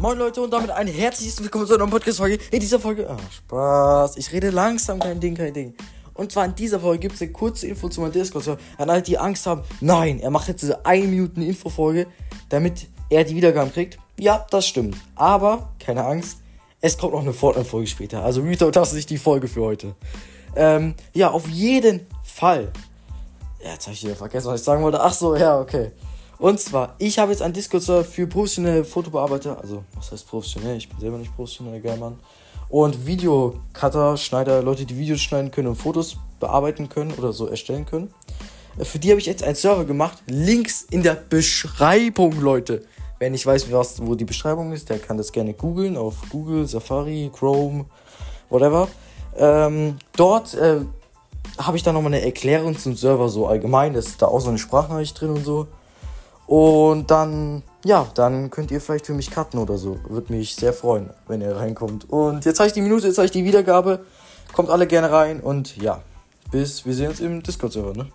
Moin Leute und damit ein herzliches Willkommen zu einer Podcast-Folge. In dieser Folge, ah, Spaß, ich rede langsam, kein Ding, kein Ding. Und zwar in dieser Folge gibt es eine kurze Info zu meinem Discord. An alle, die Angst haben, nein, er macht jetzt diese 1 Minuten Info-Folge, damit er die Wiedergaben kriegt. Ja, das stimmt. Aber, keine Angst, es kommt noch eine Fortnite-Folge später. Also Retalk, das ist nicht die Folge für heute. Ähm, ja, auf jeden Fall. Ja, jetzt habe ich wieder vergessen, was ich sagen wollte. Ach so, ja, okay. Und zwar, ich habe jetzt einen Discord-Server für professionelle Fotobearbeiter. Also, was heißt professionell? Ich bin selber nicht professionell, geil, Mann. Und Videocutter, Schneider, Leute, die Videos schneiden können und Fotos bearbeiten können oder so erstellen können. Äh, für die habe ich jetzt einen Server gemacht. Links in der Beschreibung, Leute. Wer nicht weiß, was, wo die Beschreibung ist, der kann das gerne googeln auf Google, Safari, Chrome, whatever. Ähm, dort äh, habe ich dann nochmal eine Erklärung zum Server so allgemein. Das ist da auch so eine Sprachnachricht drin und so. Und dann, ja, dann könnt ihr vielleicht für mich cutten oder so. Würde mich sehr freuen, wenn ihr reinkommt. Und jetzt habe ich die Minute, jetzt habe ich die Wiedergabe. Kommt alle gerne rein und ja, bis wir sehen uns im Discord-Server, ne?